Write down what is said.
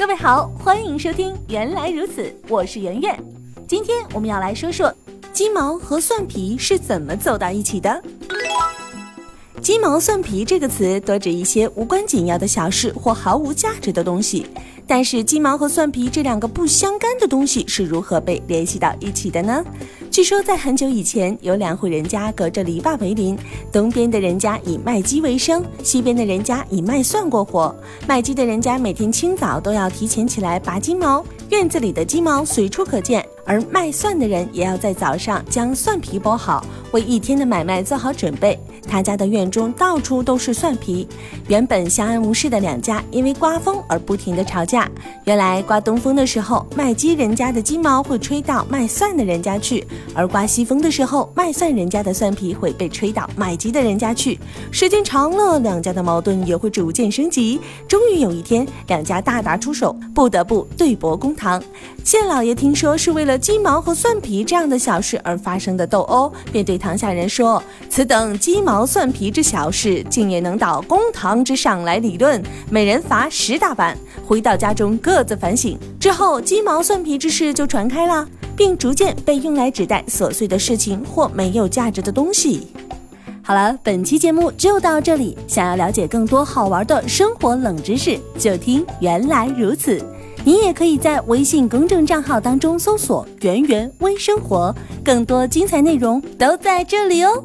各位好，欢迎收听《原来如此》，我是圆圆。今天我们要来说说鸡毛和蒜皮是怎么走到一起的。鸡毛蒜皮这个词多指一些无关紧要的小事或毫无价值的东西。但是鸡毛和蒜皮这两个不相干的东西是如何被联系到一起的呢？据说在很久以前，有两户人家隔着篱笆为邻，东边的人家以卖鸡为生，西边的人家以卖蒜过活。卖鸡的人家每天清早都要提前起来拔鸡毛，院子里的鸡毛随处可见；而卖蒜的人也要在早上将蒜皮剥好，为一天的买卖做好准备。他家的院中到处都是蒜皮。原本相安无事的两家，因为刮风而不停地吵架。原来刮东风的时候，卖鸡人家的鸡毛会吹到卖蒜的人家去；而刮西风的时候，卖蒜人家的蒜皮会被吹到卖鸡的人家去。时间长了，两家的矛盾也会逐渐升级。终于有一天，两家大打出手，不得不对簿公堂。县老爷听说是为了鸡毛和蒜皮这样的小事而发生的斗殴，便对堂下人说：“此等鸡毛。”蒜皮之小事，竟也能到公堂之上来理论，每人罚十大板。回到家中各自反省。之后，鸡毛蒜皮之事就传开了，并逐渐被用来指代琐碎的事情或没有价值的东西。好了，本期节目就到这里。想要了解更多好玩的生活冷知识，就听原来如此。你也可以在微信公众账号当中搜索“圆圆微生活”，更多精彩内容都在这里哦。